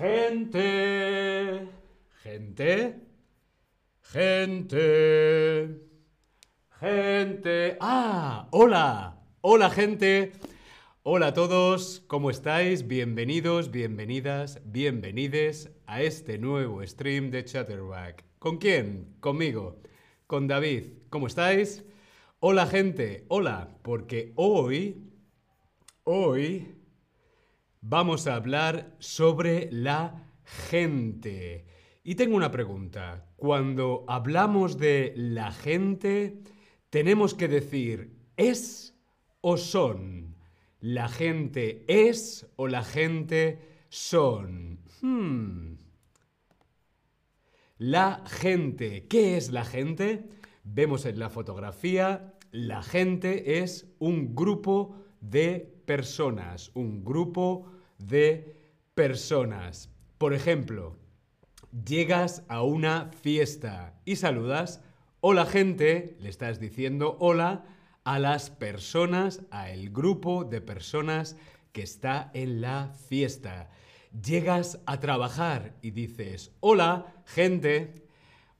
Gente, gente, gente, gente. Ah, hola, hola gente. Hola a todos, ¿cómo estáis? Bienvenidos, bienvenidas, bienvenides a este nuevo stream de Chatterback. ¿Con quién? Conmigo, con David. ¿Cómo estáis? Hola gente, hola, porque hoy, hoy vamos a hablar sobre la gente. Y tengo una pregunta. Cuando hablamos de la gente, tenemos que decir ¿es o son? ¿La gente es o la gente son? Hmm. La gente. ¿Qué es la gente? Vemos en la fotografía, la gente es un grupo de personas, un grupo de personas. Por ejemplo, llegas a una fiesta y saludas, hola gente, le estás diciendo hola a las personas, a el grupo de personas que está en la fiesta. Llegas a trabajar y dices, hola gente,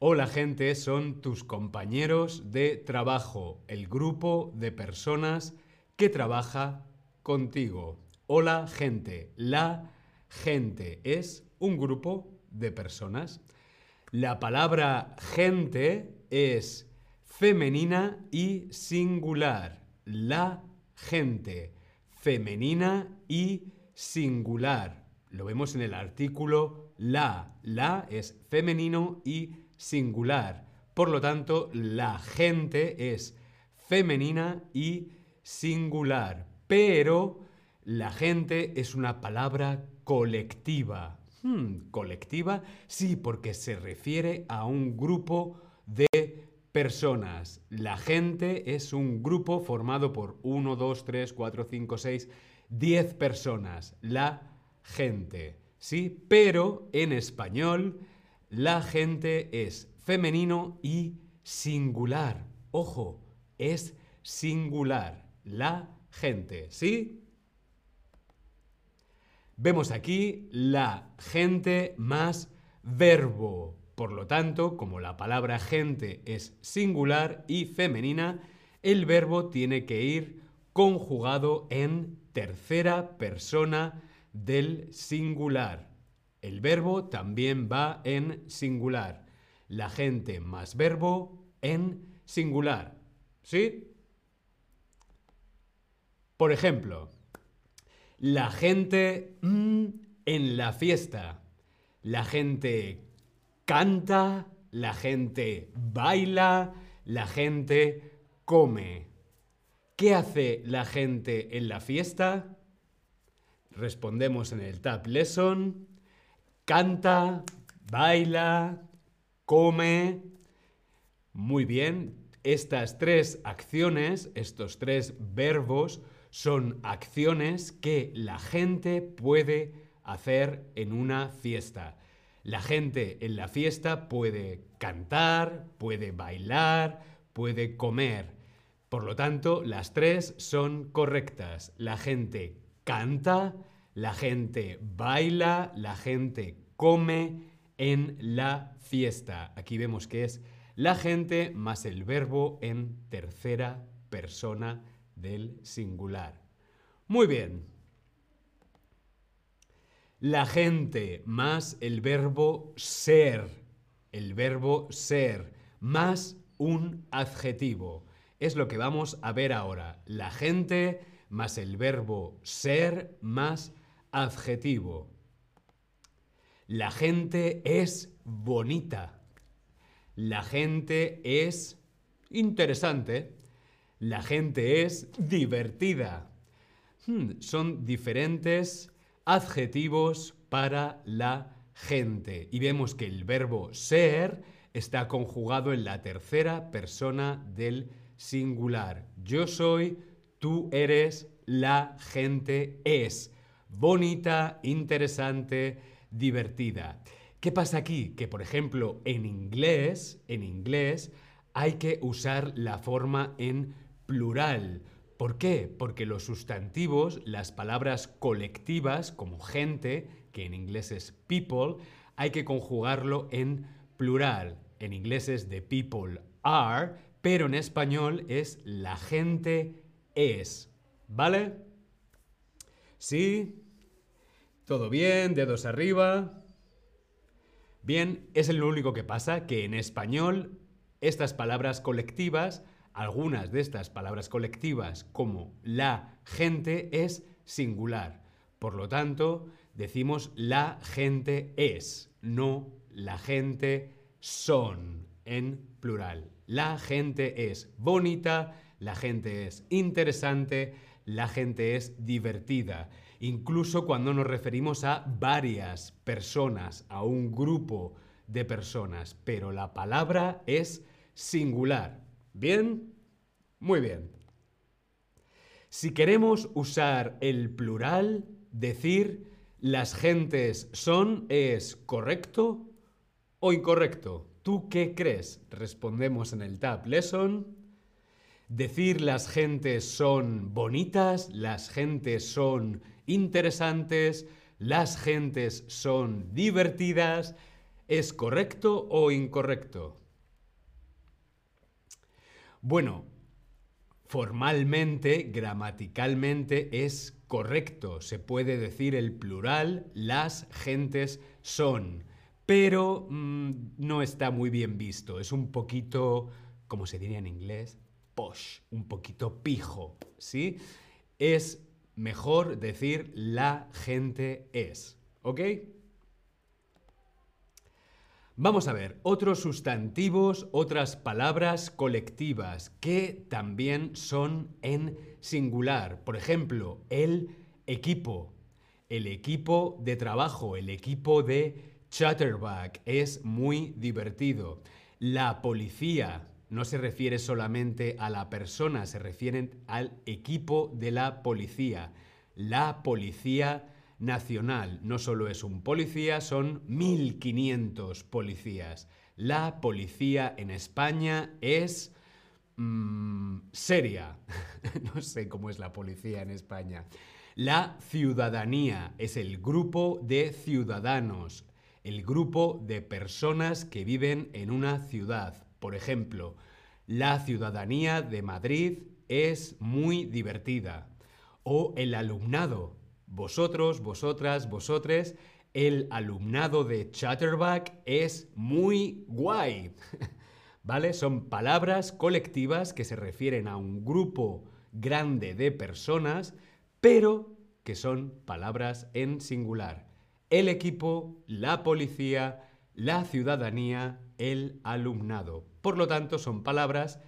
hola gente son tus compañeros de trabajo, el grupo de personas que trabaja contigo. Hola gente. La gente es un grupo de personas. La palabra gente es femenina y singular. La gente. Femenina y singular. Lo vemos en el artículo la. La es femenino y singular. Por lo tanto, la gente es femenina y singular, pero la gente es una palabra colectiva. Hmm, ¿Colectiva? Sí, porque se refiere a un grupo de personas. La gente es un grupo formado por 1, 2, 3, 4, 5, 6, 10 personas. La gente. ¿Sí? Pero en español, la gente es femenino y singular. Ojo, es singular la gente, ¿sí? Vemos aquí la gente más verbo. Por lo tanto, como la palabra gente es singular y femenina, el verbo tiene que ir conjugado en tercera persona del singular. El verbo también va en singular. La gente más verbo en singular. ¿Sí? Por ejemplo, la gente mm, en la fiesta. La gente canta, la gente baila, la gente come. ¿Qué hace la gente en la fiesta? Respondemos en el Tab Lesson. Canta, baila, come. Muy bien, estas tres acciones, estos tres verbos, son acciones que la gente puede hacer en una fiesta. La gente en la fiesta puede cantar, puede bailar, puede comer. Por lo tanto, las tres son correctas. La gente canta, la gente baila, la gente come en la fiesta. Aquí vemos que es la gente más el verbo en tercera persona del singular. Muy bien. La gente más el verbo ser. El verbo ser más un adjetivo. Es lo que vamos a ver ahora. La gente más el verbo ser más adjetivo. La gente es bonita. La gente es interesante. La gente es divertida. Hmm, son diferentes adjetivos para la gente. Y vemos que el verbo ser está conjugado en la tercera persona del singular. Yo soy, tú eres, la gente es. Bonita, interesante, divertida. ¿Qué pasa aquí? Que por ejemplo en inglés, en inglés hay que usar la forma en plural. ¿Por qué? Porque los sustantivos, las palabras colectivas como gente, que en inglés es people, hay que conjugarlo en plural. En inglés es the people are, pero en español es la gente es. ¿Vale? ¿Sí? ¿Todo bien? ¿Dedos arriba? Bien, es lo único que pasa, que en español estas palabras colectivas, algunas de estas palabras colectivas como la gente es singular. Por lo tanto, decimos la gente es, no la gente son en plural. La gente es bonita, la gente es interesante, la gente es divertida. Incluso cuando nos referimos a varias personas, a un grupo de personas, pero la palabra es singular. ¿Bien? Muy bien. Si queremos usar el plural, decir las gentes son es correcto o incorrecto. ¿Tú qué crees? Respondemos en el Tab Lesson. Decir las gentes son bonitas, las gentes son interesantes, las gentes son divertidas, ¿es correcto o incorrecto? Bueno, formalmente, gramaticalmente es correcto. Se puede decir el plural, las gentes son. Pero mm, no está muy bien visto. Es un poquito, como se diría en inglés, posh, un poquito pijo. ¿Sí? Es mejor decir la gente es. ¿Ok? Vamos a ver, otros sustantivos, otras palabras colectivas que también son en singular. Por ejemplo, el equipo, el equipo de trabajo, el equipo de chatterback es muy divertido. La policía no se refiere solamente a la persona, se refiere al equipo de la policía. La policía nacional. No solo es un policía, son 1.500 policías. La policía en España es mm, seria. no sé cómo es la policía en España. La ciudadanía es el grupo de ciudadanos, el grupo de personas que viven en una ciudad. Por ejemplo, la ciudadanía de Madrid es muy divertida. O el alumnado vosotros, vosotras, vosotres, el alumnado de Chatterback es muy guay. ¿Vale? Son palabras colectivas que se refieren a un grupo grande de personas, pero que son palabras en singular. El equipo, la policía, la ciudadanía, el alumnado. Por lo tanto, son palabras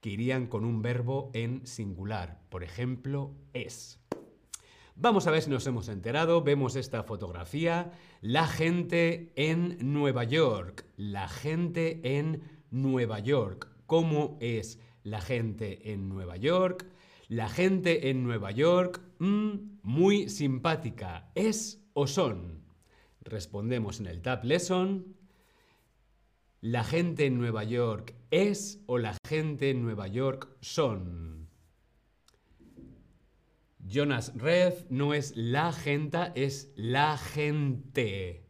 que irían con un verbo en singular. Por ejemplo, es. Vamos a ver si nos hemos enterado. Vemos esta fotografía. La gente en Nueva York. La gente en Nueva York. ¿Cómo es la gente en Nueva York? La gente en Nueva York, mm, muy simpática. ¿Es o son? Respondemos en el Tab Lesson. ¿La gente en Nueva York es o la gente en Nueva York son? Jonas Rev no es la gente, es la gente.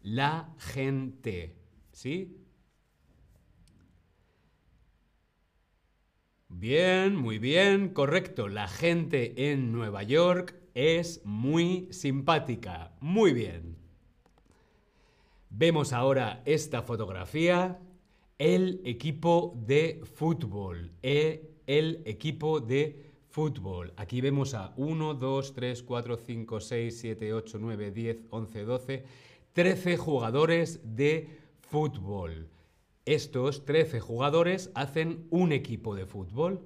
La gente. ¿Sí? Bien, muy bien, correcto. La gente en Nueva York es muy simpática. Muy bien. Vemos ahora esta fotografía. El equipo de fútbol. E, el equipo de Fútbol. Aquí vemos a 1, 2, 3, 4, 5, 6, 7, 8, 9, 10, 11, 12, 13 jugadores de fútbol. Estos 13 jugadores hacen un equipo de fútbol.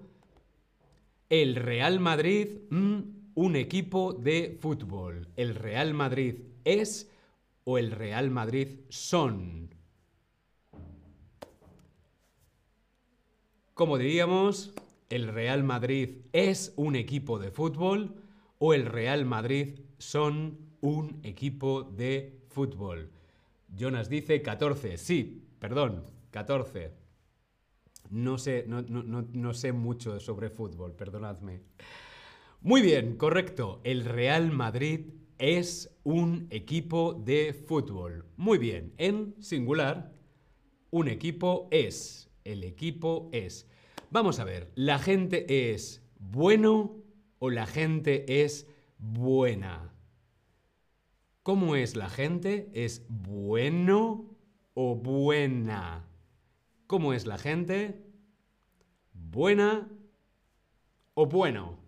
El Real Madrid, mm, un equipo de fútbol. El Real Madrid es o el Real Madrid son. Como diríamos, ¿El Real Madrid es un equipo de fútbol o el Real Madrid son un equipo de fútbol? Jonas dice 14. Sí, perdón, 14. No sé, no, no, sé mucho sobre fútbol, perdonadme. Muy bien, correcto. El Real Madrid es un equipo de fútbol. Muy bien, en singular, un equipo es. El equipo es. Vamos a ver, ¿la gente es bueno o la gente es buena? ¿Cómo es la gente? ¿Es bueno o buena? ¿Cómo es la gente? ¿Buena o bueno?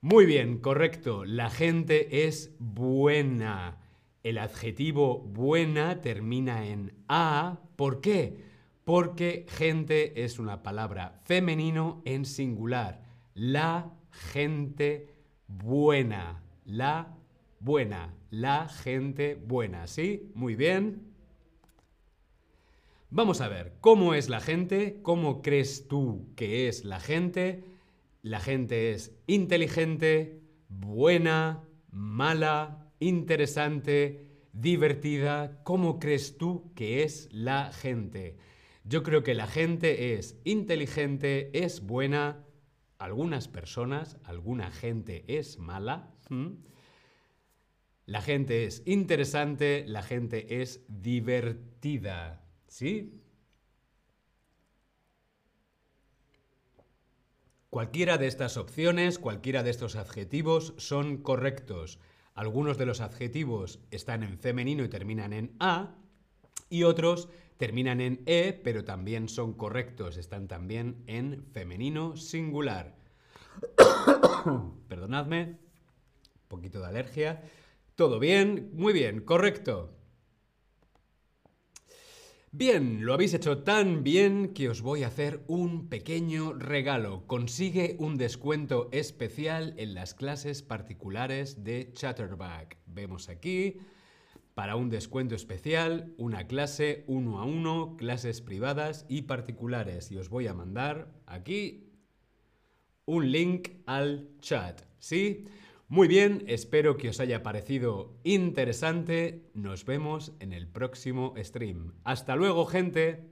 Muy bien, correcto. La gente es buena. El adjetivo buena termina en a. ¿Por qué? Porque gente es una palabra femenino en singular. La gente buena. La buena. La gente buena. ¿Sí? Muy bien. Vamos a ver, ¿cómo es la gente? ¿Cómo crees tú que es la gente? La gente es inteligente, buena, mala, interesante, divertida. ¿Cómo crees tú que es la gente? Yo creo que la gente es inteligente, es buena. Algunas personas, alguna gente es mala. La gente es interesante, la gente es divertida. ¿Sí? Cualquiera de estas opciones, cualquiera de estos adjetivos son correctos. Algunos de los adjetivos están en femenino y terminan en A, y otros terminan en E, pero también son correctos, están también en femenino singular. Perdonadme, un poquito de alergia. ¿Todo bien? Muy bien, correcto. Bien, lo habéis hecho tan bien que os voy a hacer un pequeño regalo. Consigue un descuento especial en las clases particulares de Chatterback. Vemos aquí, para un descuento especial, una clase uno a uno, clases privadas y particulares. Y os voy a mandar aquí un link al chat. ¿Sí? Muy bien, espero que os haya parecido interesante. Nos vemos en el próximo stream. Hasta luego, gente.